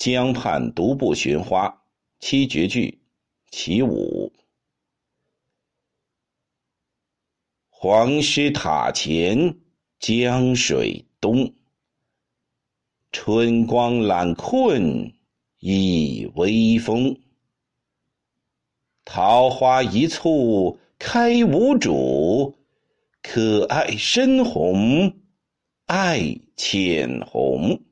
江畔独步寻花七绝句其五黄师塔前江水东。春光懒困倚微风。桃花一簇开无主可爱深红爱浅红。